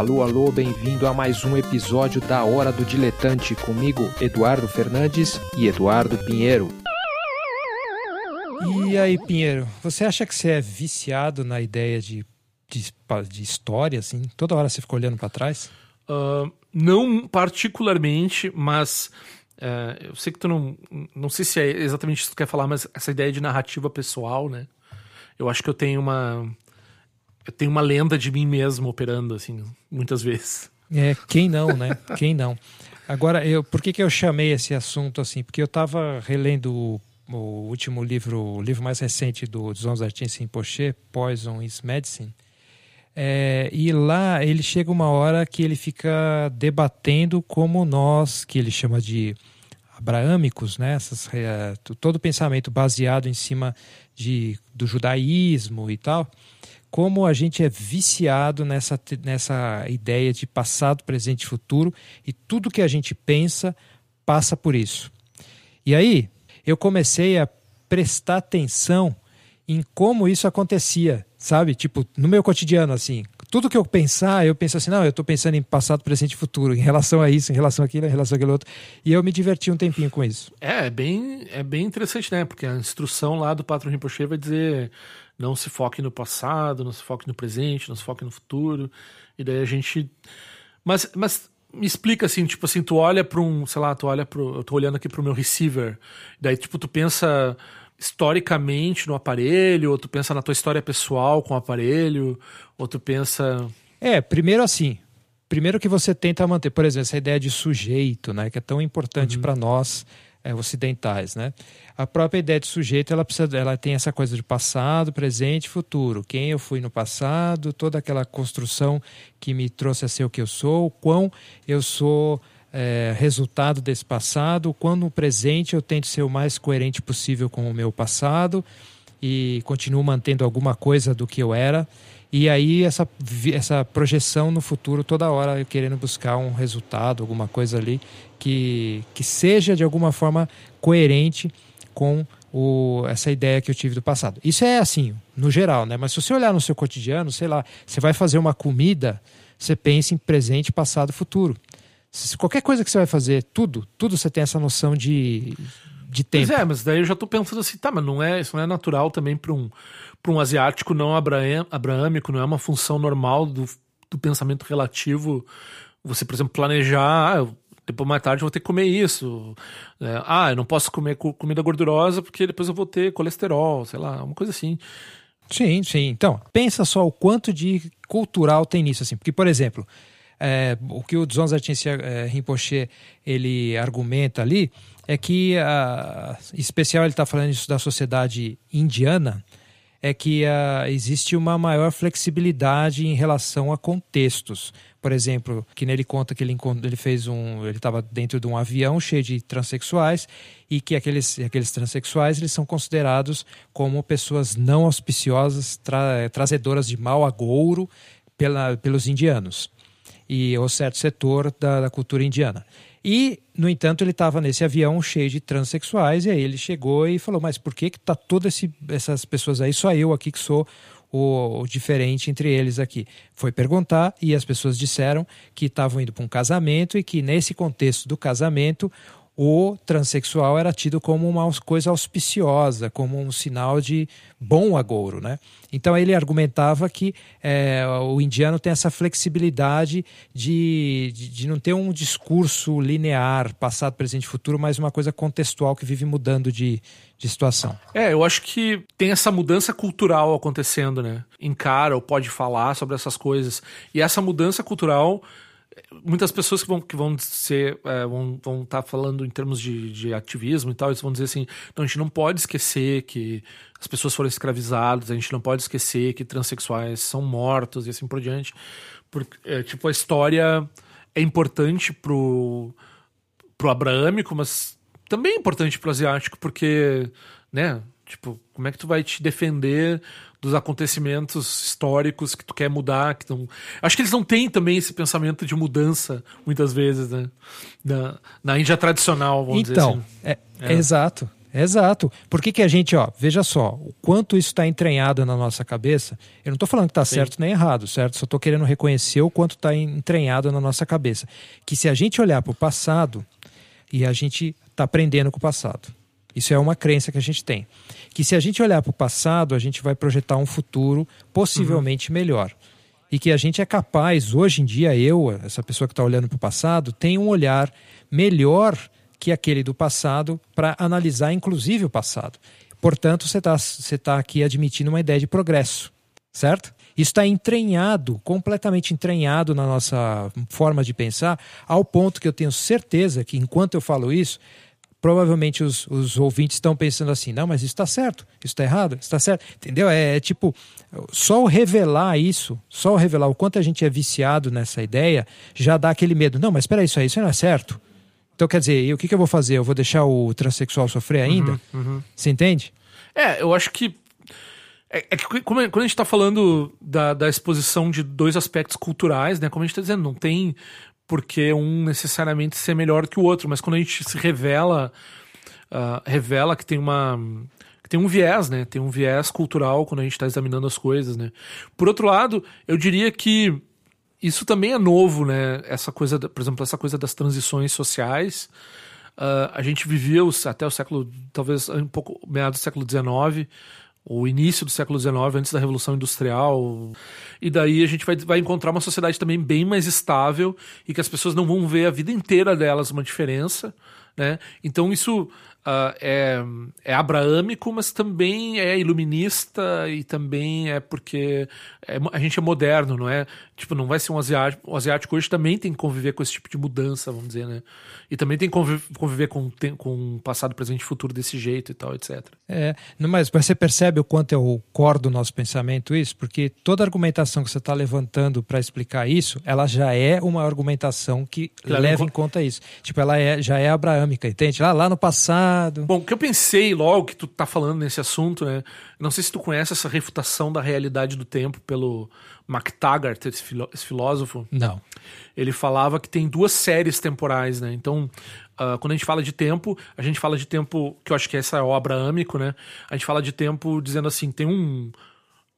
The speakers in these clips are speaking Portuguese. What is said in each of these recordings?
Alô, alô, bem-vindo a mais um episódio da Hora do Diletante comigo, Eduardo Fernandes e Eduardo Pinheiro. E aí, Pinheiro, você acha que você é viciado na ideia de, de, de história, assim? Toda hora você fica olhando para trás? Uh, não particularmente, mas uh, eu sei que tu não. Não sei se é exatamente isso que tu quer falar, mas essa ideia de narrativa pessoal, né? Eu acho que eu tenho uma eu tenho uma lenda de mim mesmo operando, assim, muitas vezes. É, quem não, né? quem não? Agora, eu, por que, que eu chamei esse assunto assim? Porque eu estava relendo o, o, último livro, o livro mais recente do Zons Artin Rinpoche, Poison is Medicine. É, e lá ele chega uma hora que ele fica debatendo como nós, que ele chama de abraâmicos, né? Essas, é, todo o pensamento baseado em cima de, do judaísmo e tal, como a gente é viciado nessa, nessa ideia de passado, presente e futuro, e tudo que a gente pensa passa por isso. E aí eu comecei a prestar atenção em como isso acontecia, sabe? Tipo, no meu cotidiano, assim. Tudo que eu pensar, eu penso assim, não, eu estou pensando em passado, presente e futuro, em relação a isso, em relação àquilo, em relação àquilo outro. E eu me diverti um tempinho com isso. É, é bem, é bem interessante, né? Porque a instrução lá do Patro Rinpoche vai dizer não se foque no passado, não se foque no presente, não se foque no futuro. E daí a gente. Mas, mas me explica assim, tipo assim, tu olha para um, sei lá, tu olha pro, eu tô olhando aqui pro meu receiver, daí tipo tu pensa historicamente no aparelho, ou tu pensa na tua história pessoal com o aparelho, ou tu pensa É, primeiro assim, primeiro que você tenta manter, por exemplo, essa ideia de sujeito, né, que é tão importante uhum. para nós é, ocidentais, né? A própria ideia de sujeito, ela precisa, ela tem essa coisa de passado, presente e futuro. Quem eu fui no passado, toda aquela construção que me trouxe a ser o que eu sou, o quão eu sou é, resultado desse passado, o quão no presente eu tento ser o mais coerente possível com o meu passado e continuo mantendo alguma coisa do que eu era. E aí essa, essa projeção no futuro toda hora querendo buscar um resultado, alguma coisa ali que, que seja de alguma forma coerente com o, essa ideia que eu tive do passado. Isso é assim, no geral, né? Mas se você olhar no seu cotidiano, sei lá, você vai fazer uma comida, você pensa em presente, passado, futuro. Se, qualquer coisa que você vai fazer, tudo, tudo você tem essa noção de, de tempo. Pois é, mas daí eu já estou pensando assim, tá, mas não é, isso não é natural também para um, um asiático não abraâmico, não é uma função normal do, do pensamento relativo. Você, por exemplo, planejar, ah, depois mais tarde eu vou ter que comer isso. É, ah, eu não posso comer comida gordurosa porque depois eu vou ter colesterol, sei lá, uma coisa assim. Sim, sim. Então, pensa só o quanto de cultural tem nisso, assim. Porque, por exemplo, é, o que o Dzonza Tinsia é, Rinpoche ele argumenta ali é que, a, em especial ele está falando isso da sociedade indiana, é que uh, existe uma maior flexibilidade em relação a contextos. Por exemplo, que nele conta que ele, ele fez um, ele estava dentro de um avião cheio de transexuais e que aqueles, aqueles transexuais eles são considerados como pessoas não auspiciosas, tra, trazedoras de mau agouro pela, pelos indianos e o certo setor da, da cultura indiana. E, no entanto, ele estava nesse avião cheio de transexuais, e aí ele chegou e falou: Mas por que que tá todas essas pessoas aí, só eu aqui que sou o, o, diferente entre eles aqui? Foi perguntar e as pessoas disseram que estavam indo para um casamento e que, nesse contexto do casamento, o transexual era tido como uma coisa auspiciosa, como um sinal de bom agouro, né? Então ele argumentava que é, o indiano tem essa flexibilidade de, de, de, não ter um discurso linear, passado, presente e futuro, mas uma coisa contextual que vive mudando de, de situação. É, eu acho que tem essa mudança cultural acontecendo, né? Encara ou pode falar sobre essas coisas. E essa mudança cultural muitas pessoas que vão, que vão ser é, vão estar tá falando em termos de, de ativismo e tal, eles vão dizer assim, não, a gente não pode esquecer que as pessoas foram escravizadas, a gente não pode esquecer que transexuais são mortos e assim por diante. Porque, é, tipo, a história é importante pro, pro abraâmico, mas também é importante pro asiático, porque, né, tipo, como é que tu vai te defender dos acontecimentos históricos que tu quer mudar. Que não... Acho que eles não têm também esse pensamento de mudança, muitas vezes, né? Na, na Índia tradicional, vamos então, dizer assim. É, é. exato. Exato. Por que, que a gente, ó, veja só, o quanto isso está entranhado na nossa cabeça. Eu não estou falando que está certo nem errado, certo? Só estou querendo reconhecer o quanto está entranhado na nossa cabeça. Que se a gente olhar para o passado e a gente está aprendendo com o passado. Isso é uma crença que a gente tem. Que se a gente olhar para o passado, a gente vai projetar um futuro possivelmente uhum. melhor. E que a gente é capaz, hoje em dia, eu, essa pessoa que está olhando para o passado, tem um olhar melhor que aquele do passado para analisar, inclusive, o passado. Portanto, você está você tá aqui admitindo uma ideia de progresso, certo? Isso está entranhado, completamente entranhado na nossa forma de pensar, ao ponto que eu tenho certeza que, enquanto eu falo isso, provavelmente os, os ouvintes estão pensando assim: não, mas isso está certo, isso está errado, isso está certo. Entendeu? É, é, tipo, só o revelar isso, só o revelar o quanto a gente é viciado nessa ideia, já dá aquele medo. Não, mas espera isso aí, isso não é certo. Então, quer dizer, o que, que eu vou fazer? Eu vou deixar o transexual sofrer ainda? Uhum, uhum. Você entende? É, eu acho que. É, é que quando a gente está falando da, da exposição de dois aspectos culturais, né? Como a gente está dizendo, não tem porque um necessariamente ser melhor que o outro, mas quando a gente se revela, uh, revela que tem uma que tem um viés, né? Tem um viés cultural quando a gente está examinando as coisas, né? Por outro lado, eu diria que isso também é novo, né? Essa coisa, por exemplo, essa coisa das transições sociais. Uh, a gente vivia até o século, talvez um pouco meados do século XIX, o início do século XIX, antes da Revolução Industrial. E daí a gente vai, vai encontrar uma sociedade também bem mais estável e que as pessoas não vão ver a vida inteira delas uma diferença. Né? Então isso uh, é, é abraâmico, mas também é iluminista e também é porque é, a gente é moderno, não é? Tipo, não vai ser um asiático. O asiático hoje também tem que conviver com esse tipo de mudança, vamos dizer, né? E também tem que conviver, conviver com, com passado, presente e futuro desse jeito e tal, etc. É, mas você percebe o quanto é o core do nosso pensamento isso? Porque toda argumentação que você está levantando para explicar isso, ela já é uma argumentação que leva, leva em conta isso. Tipo, ela é, já é abraâmica, entende? Lá, lá no passado. Bom, o que eu pensei logo que tu tá falando nesse assunto, né? Não sei se tu conhece essa refutação da realidade do tempo pelo MacTaggart, esse, esse filósofo. Não. Ele falava que tem duas séries temporais, né? Então, uh, quando a gente fala de tempo, a gente fala de tempo, que eu acho que essa é o abraâmico, né? A gente fala de tempo dizendo assim, tem um,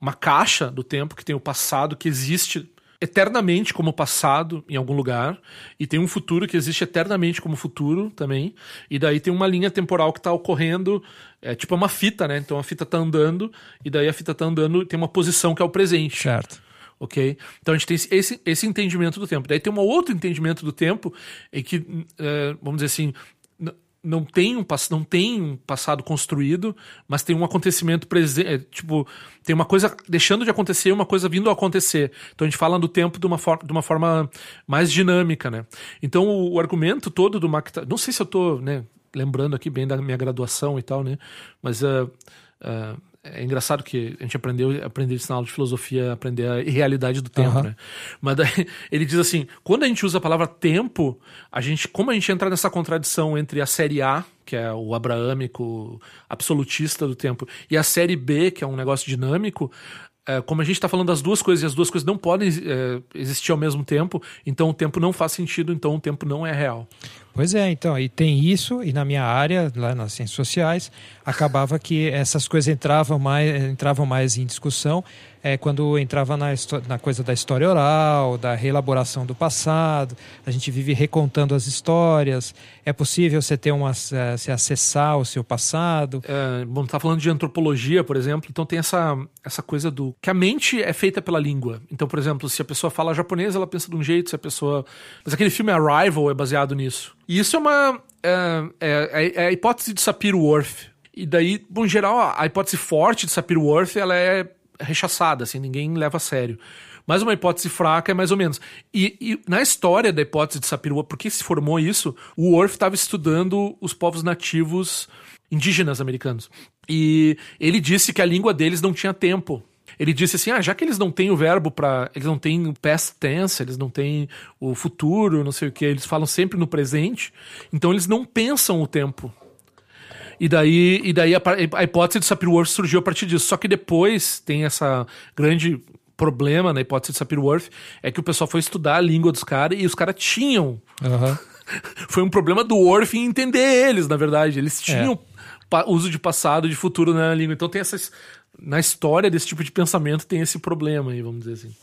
uma caixa do tempo que tem o passado que existe eternamente como passado em algum lugar, e tem um futuro que existe eternamente como futuro também, e daí tem uma linha temporal que está ocorrendo, é tipo uma fita, né? Então a fita está andando, e daí a fita está andando tem uma posição que é o presente. Certo ok? Então a gente tem esse, esse entendimento do tempo. Daí tem um outro entendimento do tempo em que, é, vamos dizer assim, não tem um não tem um passado construído, mas tem um acontecimento presente, é, tipo, tem uma coisa deixando de acontecer e uma coisa vindo a acontecer. Então a gente fala do tempo de uma, forma, de uma forma mais dinâmica, né? Então o, o argumento todo do Mac, não sei se eu estou, né, lembrando aqui bem da minha graduação e tal, né? Mas uh, uh, é engraçado que a gente aprendeu aprender isso na aula de filosofia, aprender a realidade do tempo, uhum. né? Mas daí, ele diz assim, quando a gente usa a palavra tempo, a gente, como a gente entra nessa contradição entre a série A, que é o abraâmico absolutista do tempo, e a série B, que é um negócio dinâmico, é, como a gente está falando das duas coisas e as duas coisas não podem é, existir ao mesmo tempo, então o tempo não faz sentido, então o tempo não é real. Pois é, então, e tem isso, e na minha área, lá nas ciências sociais, acabava que essas coisas entravam mais, entravam mais em discussão é, quando entrava na, na coisa da história oral, da reelaboração do passado, a gente vive recontando as histórias, é possível você ter uma, é, se acessar o seu passado. É, bom, tá falando de antropologia, por exemplo, então tem essa, essa coisa do que a mente é feita pela língua. Então, por exemplo, se a pessoa fala japonês, ela pensa de um jeito, se a pessoa. Mas aquele filme Arrival é baseado nisso. E isso é uma. É, é, é a hipótese de Sapir-Whorf. E daí, bom, em geral, a hipótese forte de Sapir-Whorf ela é rechaçada, assim, ninguém leva a sério. Mas uma hipótese fraca é mais ou menos. E, e na história da hipótese de Sapir-Whorf, por que se formou isso? O Worf estava estudando os povos nativos indígenas americanos. E ele disse que a língua deles não tinha tempo. Ele disse assim: ah, já que eles não têm o verbo para. Eles não têm o past tense, eles não têm o futuro, não sei o que, eles falam sempre no presente, então eles não pensam o tempo. E daí, e daí a, a hipótese de Sapir-Whorf surgiu a partir disso. Só que depois tem essa grande problema na hipótese de Sapir-Whorf é que o pessoal foi estudar a língua dos caras e os caras tinham. Uhum. foi um problema do Worf em entender eles, na verdade. Eles tinham. É uso de passado, de futuro na língua. Então tem essas. Na história desse tipo de pensamento tem esse problema aí, vamos dizer assim.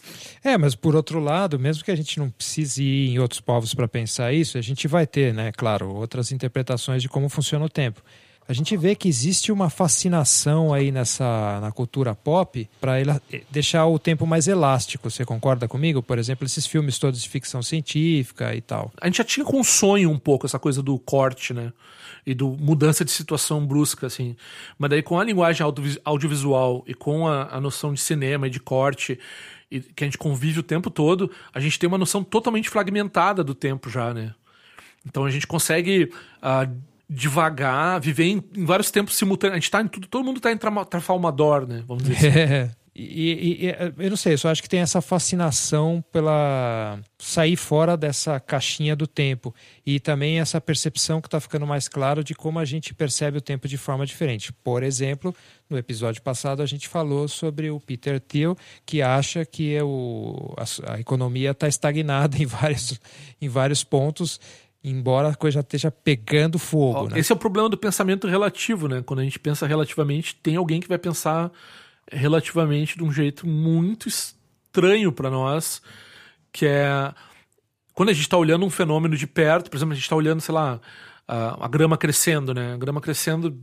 É, mas por outro lado, mesmo que a gente não precise ir em outros povos para pensar isso, a gente vai ter, né, claro, outras interpretações de como funciona o tempo a gente vê que existe uma fascinação aí nessa na cultura pop para deixar o tempo mais elástico. Você concorda comigo? Por exemplo, esses filmes todos de ficção científica e tal. A gente já tinha com sonho um pouco essa coisa do corte, né? E do mudança de situação brusca, assim. Mas daí com a linguagem audiovisual e com a, a noção de cinema e de corte e que a gente convive o tempo todo, a gente tem uma noção totalmente fragmentada do tempo já, né? Então a gente consegue uh, devagar, viver em, em vários tempos simultâneos. A gente tá em tudo, todo mundo tá em Trafalmador, né? Vamos dizer assim. É. E, e, e, eu não sei, eu só acho que tem essa fascinação pela sair fora dessa caixinha do tempo e também essa percepção que está ficando mais claro de como a gente percebe o tempo de forma diferente. Por exemplo, no episódio passado a gente falou sobre o Peter Thiel que acha que é o, a, a economia está estagnada em vários, em vários pontos embora a coisa já esteja pegando fogo. Esse né? é o problema do pensamento relativo, né? Quando a gente pensa relativamente, tem alguém que vai pensar relativamente de um jeito muito estranho para nós, que é quando a gente está olhando um fenômeno de perto, por exemplo, a gente está olhando, sei lá, a, grama crescendo, né? A grama crescendo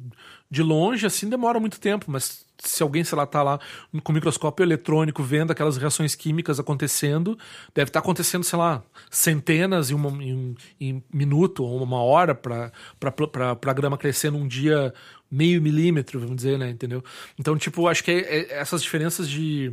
de longe, assim, demora muito tempo, mas se alguém, sei lá, tá lá com o microscópio eletrônico vendo aquelas reações químicas acontecendo, deve estar tá acontecendo, sei lá, centenas em, uma, em em minuto ou uma hora para a grama crescer num dia meio milímetro, vamos dizer, né? Entendeu? Então, tipo, acho que é, é essas diferenças de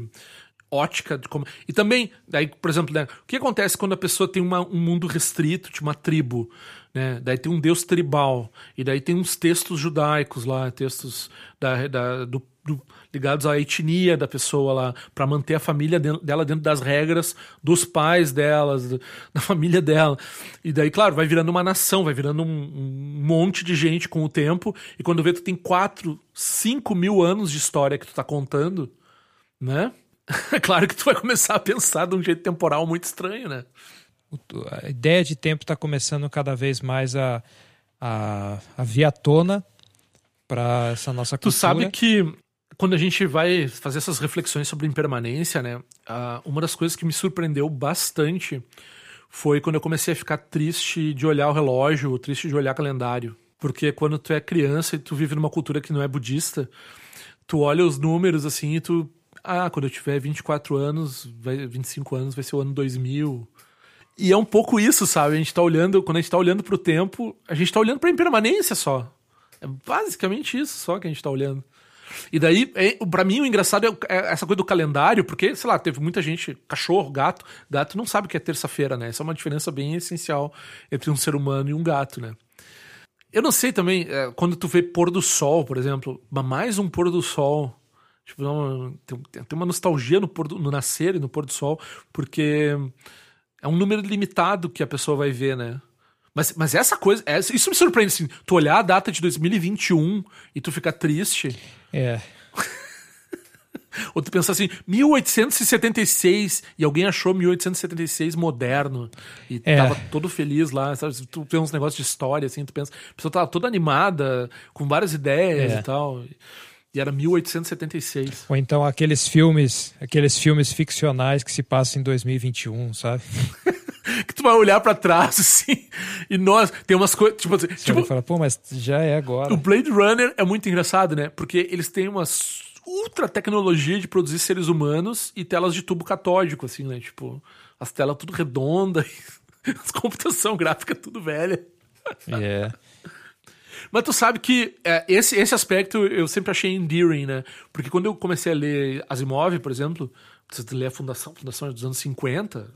ótica de como. E também, daí, por exemplo, né, o que acontece quando a pessoa tem uma, um mundo restrito, de uma tribo? Né? Daí tem um deus tribal, e daí tem uns textos judaicos lá, textos da, da do, do, ligados à etnia da pessoa lá, para manter a família dentro, dela dentro das regras dos pais delas, da família dela. E daí, claro, vai virando uma nação, vai virando um, um monte de gente com o tempo, e quando vê, tu tem 4, 5 mil anos de história que tu tá contando, né? É claro que tu vai começar a pensar de um jeito temporal muito estranho, né? A ideia de tempo está começando cada vez mais a, a, a vir à tona para essa nossa cultura. Tu sabe que quando a gente vai fazer essas reflexões sobre impermanência, né? uma das coisas que me surpreendeu bastante foi quando eu comecei a ficar triste de olhar o relógio, triste de olhar calendário. Porque quando tu é criança e tu vive numa cultura que não é budista, tu olha os números assim e tu ah, quando eu tiver 24 anos, vai, 25 anos, vai ser o ano 2000. E é um pouco isso, sabe? A gente tá olhando, quando a gente tá olhando pro tempo, a gente tá olhando pra impermanência só. É basicamente isso só que a gente tá olhando. E daí, é, para mim, o engraçado é, é, essa coisa do calendário, porque, sei lá, teve muita gente, cachorro, gato. Gato não sabe que é terça-feira, né? Essa é uma diferença bem essencial entre um ser humano e um gato, né? Eu não sei também, é, quando tu vê pôr do sol, por exemplo, mais um pôr do sol Tipo, não, tem, tem, uma nostalgia no, do, no nascer e no pôr do sol, porque é um número limitado que a pessoa vai ver, né? Mas, mas essa coisa, é, isso me surpreende, assim, tu olhar a data de 2021 e tu ficar triste. É. Ou tu pensar assim, 1876, e alguém achou 1876 moderno, e é. tava todo feliz lá, sabe? Tu tem uns negócios de história, assim, tu pensa, a pessoa tava toda animada, com várias ideias é. e tal. E era 1876. Ou então aqueles filmes, aqueles filmes ficcionais que se passam em 2021, sabe? que tu vai olhar para trás assim, e nós tem umas coisas, tipo, assim, Você tipo, fala, pô, mas já é agora. O Blade Runner é muito engraçado, né? Porque eles têm uma ultra tecnologia de produzir seres humanos e telas de tubo catódico assim, né? Tipo, as telas tudo redonda, as computação gráfica tudo velha. É. Yeah. Mas tu sabe que é, esse, esse aspecto eu sempre achei endearing, né? Porque quando eu comecei a ler Asimov, por exemplo, você lê a Fundação, Fundação é dos anos 50,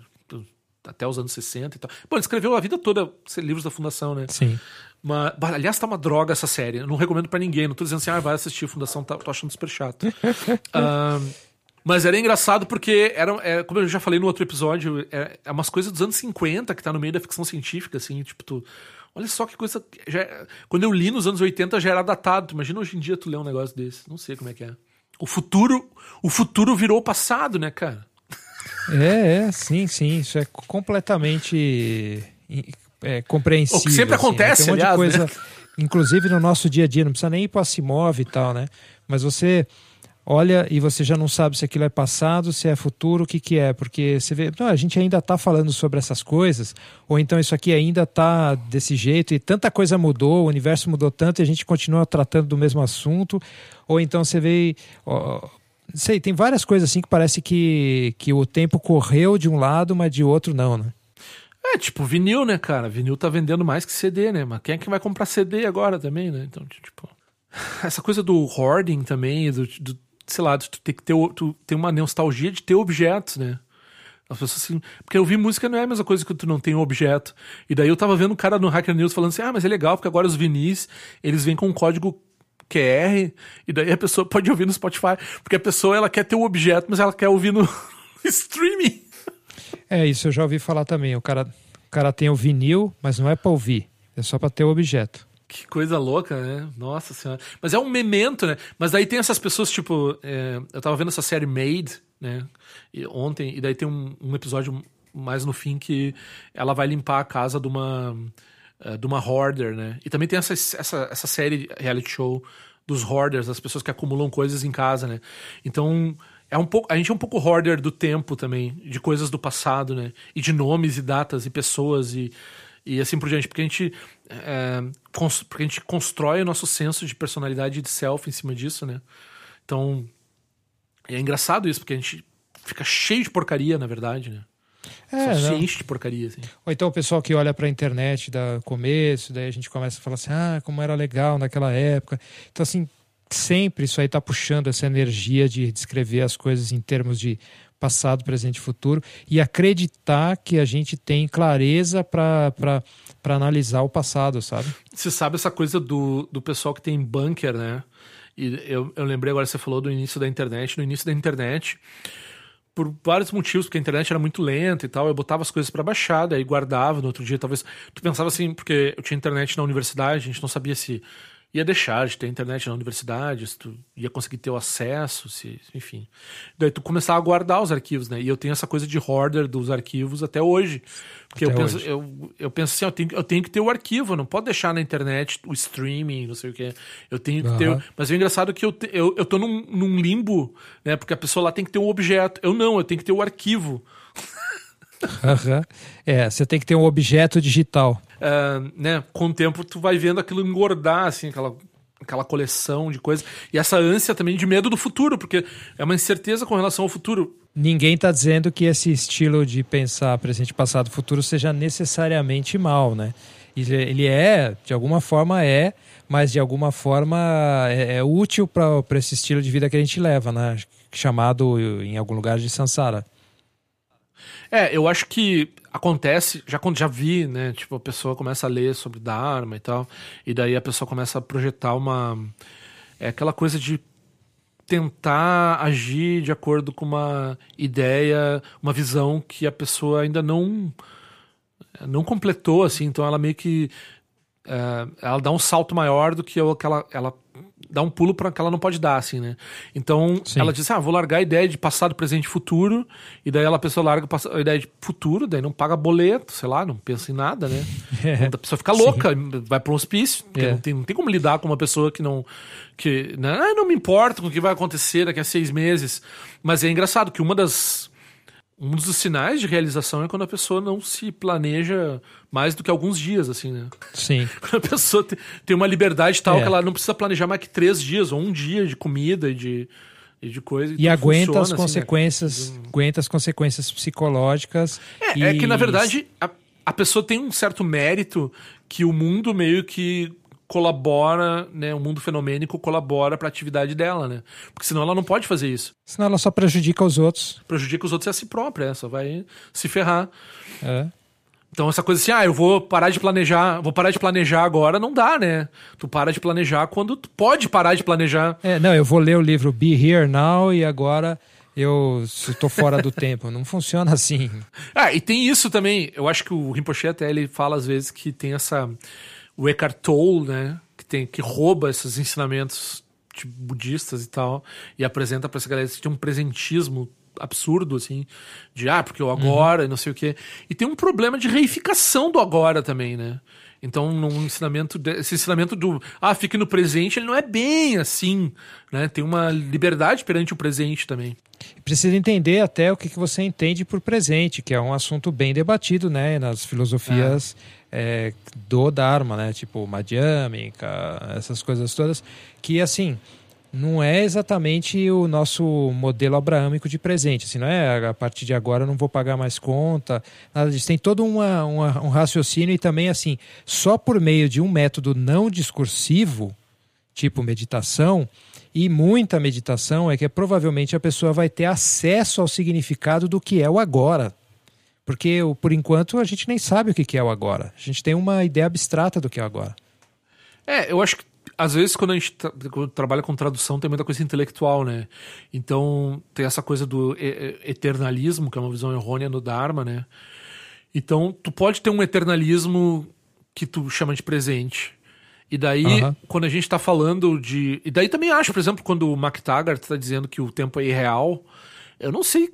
até os anos 60 e tal. Bom, ele escreveu a vida toda livros da Fundação, né? Sim. Mas, aliás, tá uma droga essa série. Eu não recomendo para ninguém. Não tô dizendo assim, ah, vai assistir Fundação, tá, tô achando super chato. uh, mas era engraçado porque, era, é, como eu já falei no outro episódio, é, é umas coisas dos anos 50 que tá no meio da ficção científica, assim, tipo, tu Olha só que coisa. Já, quando eu li nos anos 80 já era datado. Imagina hoje em dia tu ler um negócio desse. Não sei como é que é. O futuro, o futuro virou o passado, né, cara? É, é, sim, sim. Isso é completamente é, compreensível. O que sempre assim, acontece, né? Tem um aliás, coisa, né? inclusive no nosso dia a dia, não precisa nem ir para Asimov e tal, né? Mas você olha e você já não sabe se aquilo é passado, se é futuro, o que, que é, porque você vê, não, a gente ainda está falando sobre essas coisas, ou então isso aqui ainda está desse jeito e tanta coisa mudou, o universo mudou tanto e a gente continua tratando do mesmo assunto, ou então você vê, ó, sei, tem várias coisas assim que parece que, que o tempo correu de um lado, mas de outro não, né? É, tipo vinil, né, cara? Vinil tá vendendo mais que CD, né? Mas quem é que vai comprar CD agora também, né? Então, tipo. Essa coisa do hoarding também, do, do sei lá, tu tem que ter, tu tem uma nostalgia de ter objetos, né? As pessoas assim, porque ouvir música não é a mesma coisa que tu não tem um objeto. E daí eu tava vendo um cara no Hacker News falando assim: "Ah, mas é legal porque agora os vinis, eles vêm com um código QR, e daí a pessoa pode ouvir no Spotify, porque a pessoa ela quer ter o um objeto, mas ela quer ouvir no streaming". É, isso eu já ouvi falar também. O cara, o cara tem o vinil, mas não é para ouvir, é só para ter o objeto. Que coisa louca, né? Nossa senhora. Mas é um memento, né? Mas daí tem essas pessoas, tipo. É, eu tava vendo essa série Made, né? E, ontem, e daí tem um, um, episódio mais no fim que ela vai limpar a casa de uma. Uh, de uma hoarder, né? E também tem essa, essa, essa série reality show dos hoarders, das pessoas que acumulam coisas em casa, né? Então. É um pouco, a gente é um pouco hoarder do tempo também, de coisas do passado, né? E de nomes e datas e pessoas e, e assim por diante, porque a gente é, porque a gente constrói o nosso senso de personalidade e de self em cima disso, né? Então, é engraçado isso, porque a gente fica cheio de porcaria, na verdade, né? É, Só se enche de porcaria, assim. Ou então o pessoal que olha pra internet da começo, daí a gente começa a falar assim, ah, como era legal naquela época. Então, assim, sempre isso aí tá puxando essa energia de descrever as coisas em termos de passado, presente e futuro e acreditar que a gente tem clareza para analisar o passado, sabe? Você sabe essa coisa do, do pessoal que tem bunker, né? E eu, eu lembrei agora, você falou do início da internet. No início da internet, por vários motivos, porque a internet era muito lenta e tal, eu botava as coisas para baixar, daí guardava no outro dia, talvez. Tu pensava assim, porque eu tinha internet na universidade, a gente não sabia se ia deixar de ter internet na universidade, se tu ia conseguir ter o acesso, se, enfim. Daí tu começava a guardar os arquivos, né? E eu tenho essa coisa de hoarder dos arquivos até hoje. Porque até eu, penso, eu, eu penso assim, eu tenho, eu tenho que ter o arquivo, eu não pode deixar na internet o streaming, não sei o que. Eu tenho que uhum. ter. Mas é engraçado que eu, te, eu, eu tô num, num limbo, né? Porque a pessoa lá tem que ter um objeto. Eu não, eu tenho que ter o arquivo. É, você tem que ter um objeto digital. Uh, né, com o tempo tu vai vendo aquilo engordar, assim, aquela, aquela coleção de coisas. E essa ânsia também de medo do futuro, porque é uma incerteza com relação ao futuro. Ninguém está dizendo que esse estilo de pensar presente, passado, futuro seja necessariamente mal, né? Ele é, de alguma forma é, mas de alguma forma é, é útil para esse estilo de vida que a gente leva, né? Chamado em algum lugar de Sansara. É, eu acho que acontece, já quando já vi, né? Tipo, a pessoa começa a ler sobre Dharma e tal, e daí a pessoa começa a projetar uma. É aquela coisa de tentar agir de acordo com uma ideia, uma visão que a pessoa ainda não não completou, assim, então ela meio que é, ela dá um salto maior do que ela, ela dá um pulo para que ela não pode dar, assim, né? Então, Sim. ela diz, ah, vou largar a ideia de passado, presente e futuro, e daí ela, a pessoa larga a ideia de futuro, daí não paga boleto, sei lá, não pensa em nada, né? É. A pessoa fica louca, Sim. vai para um hospício, porque é. não, tem, não tem como lidar com uma pessoa que não... que né? ah, não me importa com o que vai acontecer daqui a seis meses. Mas é engraçado que uma das um dos sinais de realização é quando a pessoa não se planeja mais do que alguns dias, assim, né? Sim. Quando a pessoa tem uma liberdade tal é. que ela não precisa planejar mais que três dias ou um dia de comida e de, e de coisa. E, e aguenta funciona, as consequências, assim, né? aguenta as consequências psicológicas. É, e... é que na verdade a, a pessoa tem um certo mérito que o mundo meio que colabora, né, o mundo fenomênico colabora para a atividade dela, né? Porque senão ela não pode fazer isso. Senão ela só prejudica os outros. Prejudica os outros é a si própria, só vai se ferrar. É. Então essa coisa assim, ah, eu vou parar de planejar, vou parar de planejar agora, não dá, né? Tu para de planejar quando tu pode parar de planejar. É, não, eu vou ler o livro Be Here Now e agora eu estou fora do tempo. Não funciona assim. Ah, e tem isso também. Eu acho que o Rinpoche até ele fala às vezes que tem essa o Eckhart Tolle, né, que tem que rouba esses ensinamentos tipo, budistas e tal e apresenta para essa galera que tem um presentismo absurdo assim, de ah, porque o agora uhum. e não sei o quê. E tem um problema de reificação do agora também, né? Então, num ensinamento, de, esse ensinamento do ah, fique no presente, ele não é bem assim, né? Tem uma liberdade perante o presente também. Precisa entender até o que, que você entende por presente, que é um assunto bem debatido, né, nas filosofias é. É, do Dharma, né, tipo Madhyamika, essas coisas todas, que assim, não é exatamente o nosso modelo abraâmico de presente. Assim, não é a partir de agora eu não vou pagar mais conta, nada disso. Tem todo uma, uma, um raciocínio e também, assim, só por meio de um método não discursivo, tipo meditação, e muita meditação, é que provavelmente a pessoa vai ter acesso ao significado do que é o agora. Porque, por enquanto, a gente nem sabe o que é o agora. A gente tem uma ideia abstrata do que é o agora. É, eu acho que às vezes, quando a gente tra quando trabalha com tradução, tem muita coisa intelectual, né? Então, tem essa coisa do eternalismo, que é uma visão errônea no Dharma, né? Então, tu pode ter um eternalismo que tu chama de presente. E daí, quando a gente está falando de. E daí também acho, por exemplo, quando o MacTaggart está dizendo que o tempo é irreal, eu não sei.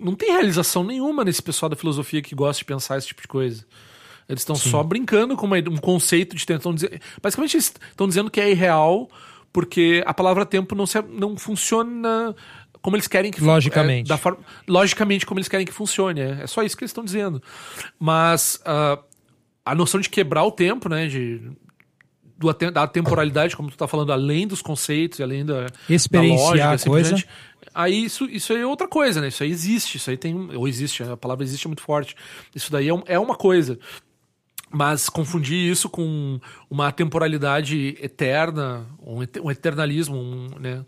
Não tem realização nenhuma nesse pessoal da filosofia que gosta de pensar esse tipo de coisa. Eles estão só brincando com uma, um conceito de tempo. Dizer, basicamente, eles estão dizendo que é irreal porque a palavra tempo não, se, não funciona como eles querem que logicamente é, forma, logicamente como eles querem que funcione é, é só isso que eles estão dizendo mas uh, a noção de quebrar o tempo né de do, da temporalidade como tu está falando além dos conceitos além da experienciar da lógica, a coisa aí isso, isso aí é outra coisa né isso aí existe isso aí tem ou existe a palavra existe é muito forte isso daí é, é uma coisa mas confundir isso com uma temporalidade eterna, um eternalismo, um, né?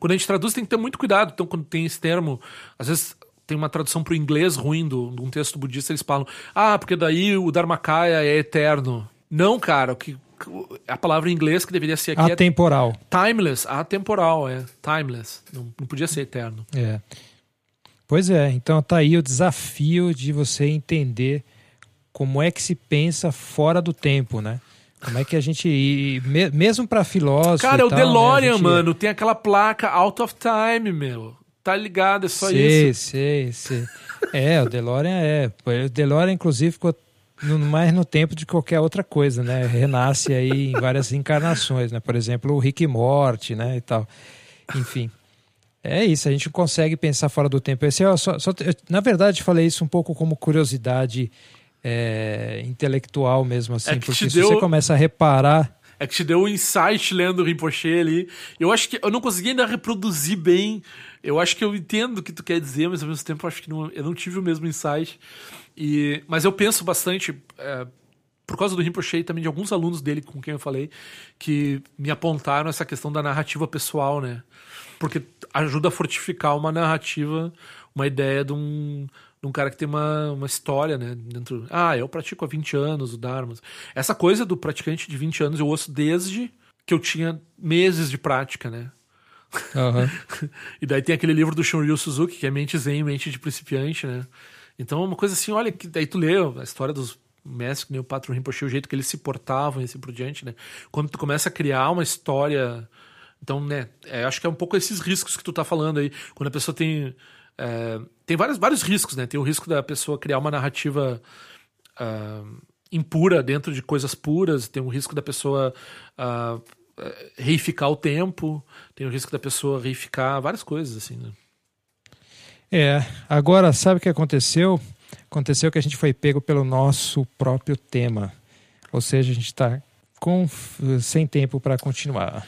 Quando a gente traduz tem que ter muito cuidado. Então, quando tem esse termo, às vezes tem uma tradução para o inglês ruim de um texto budista, eles falam, ah, porque daí o Dharmakaya é eterno. Não, cara, o que a palavra em inglês que deveria ser aqui é atemporal. É timeless, atemporal, é timeless. Não, não podia ser eterno. É. Pois é, então tá aí o desafio de você entender como é que se pensa fora do tempo, né? Como é que a gente. mesmo para filósofos. Cara, é o tal, DeLorean, né, gente... mano. Tem aquela placa out of time, meu. Tá ligado, é só sei, isso. Sei, sei, É, o DeLorean é. O DeLorean, inclusive, ficou no, mais no tempo de qualquer outra coisa, né? Renasce aí em várias encarnações, né? Por exemplo, o Rick e Morty, né? E tal. Enfim. É isso, a gente consegue pensar fora do tempo. Esse é só, só, eu, na verdade, falei isso um pouco como curiosidade é, intelectual mesmo, assim, é porque se deu... você começa a reparar. É que te deu um insight lendo o Rinpoche ali. Eu acho que eu não consegui ainda reproduzir bem. Eu acho que eu entendo o que tu quer dizer, mas ao mesmo tempo eu acho que não, eu não tive o mesmo insight. E, mas eu penso bastante, é, por causa do Rinpoche e também de alguns alunos dele com quem eu falei, que me apontaram essa questão da narrativa pessoal, né? Porque ajuda a fortificar uma narrativa, uma ideia de um, de um cara que tem uma, uma história, né? Dentro. Ah, eu pratico há 20 anos o Dharma. Essa coisa do praticante de 20 anos eu ouço desde que eu tinha meses de prática, né? Uhum. e daí tem aquele livro do Shunryu Suzuki, que é Mente Zen, Mente de Principiante, né? Então é uma coisa assim, olha, que daí tu lê a história dos mestres, nem o Patro Rinpoche, o jeito que eles se portavam e assim por diante, né? Quando tu começa a criar uma história... Então, né, é, acho que é um pouco esses riscos que tu tá falando aí. Quando a pessoa tem é, tem vários, vários riscos, né? Tem o risco da pessoa criar uma narrativa uh, impura dentro de coisas puras, tem o risco da pessoa uh, reificar o tempo, tem o risco da pessoa reificar várias coisas, assim, né? É, agora sabe o que aconteceu? Aconteceu que a gente foi pego pelo nosso próprio tema. Ou seja, a gente está sem tempo para continuar.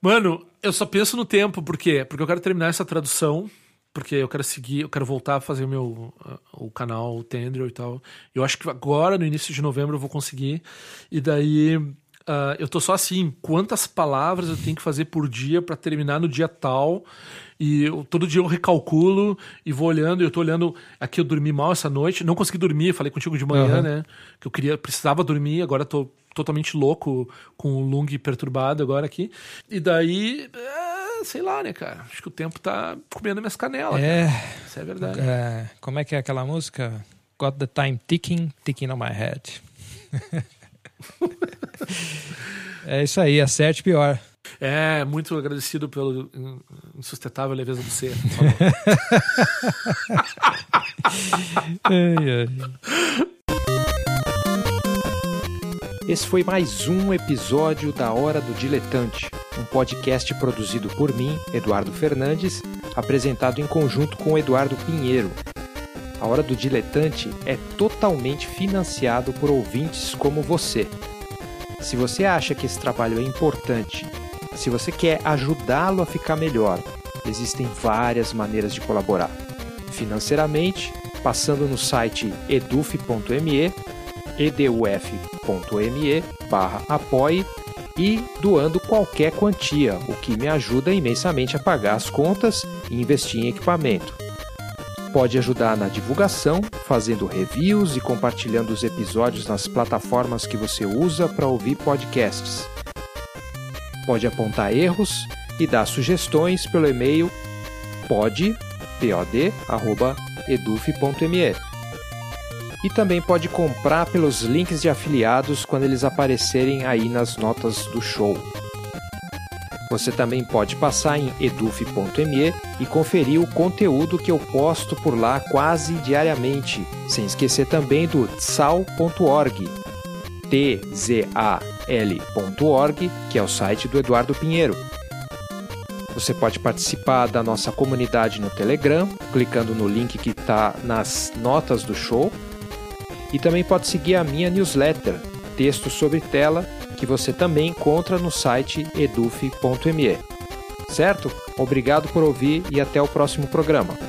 Mano, eu só penso no tempo, por quê? Porque eu quero terminar essa tradução porque eu quero seguir, eu quero voltar a fazer o meu uh, o canal, o Tendril e tal. Eu acho que agora, no início de novembro, eu vou conseguir. E daí uh, eu tô só assim, quantas palavras eu tenho que fazer por dia para terminar no dia tal. E eu, todo dia eu recalculo e vou olhando, e eu tô olhando. Aqui eu dormi mal essa noite, não consegui dormir, falei contigo de manhã, uhum. né? Que eu queria, precisava dormir, agora tô totalmente louco com o lung perturbado agora aqui. E daí. Sei lá, né, cara? Acho que o tempo tá comendo minhas canelas. É. Cara. Isso é verdade. É, como é que é aquela música? Got the time ticking, ticking on my head. é isso aí, acerte pior. É, muito agradecido pelo insustentável leveza do ser. esse foi mais um episódio da Hora do Diletante, um podcast produzido por mim, Eduardo Fernandes, apresentado em conjunto com Eduardo Pinheiro. A Hora do Diletante é totalmente financiado por ouvintes como você. Se você acha que esse trabalho é importante, se você quer ajudá-lo a ficar melhor, existem várias maneiras de colaborar. Financeiramente, passando no site eduf.me eduf.me barra apoie e doando qualquer quantia, o que me ajuda imensamente a pagar as contas e investir em equipamento. Pode ajudar na divulgação, fazendo reviews e compartilhando os episódios nas plataformas que você usa para ouvir podcasts. Pode apontar erros e dar sugestões pelo e-mail pod.eduf.me e também pode comprar pelos links de afiliados quando eles aparecerem aí nas notas do show. Você também pode passar em eduf.me e conferir o conteúdo que eu posto por lá quase diariamente, sem esquecer também do tzal.org, tzal.org, que é o site do Eduardo Pinheiro. Você pode participar da nossa comunidade no Telegram, clicando no link que está nas notas do show e também pode seguir a minha newsletter, texto sobre tela, que você também encontra no site eduf.me. Certo? Obrigado por ouvir e até o próximo programa.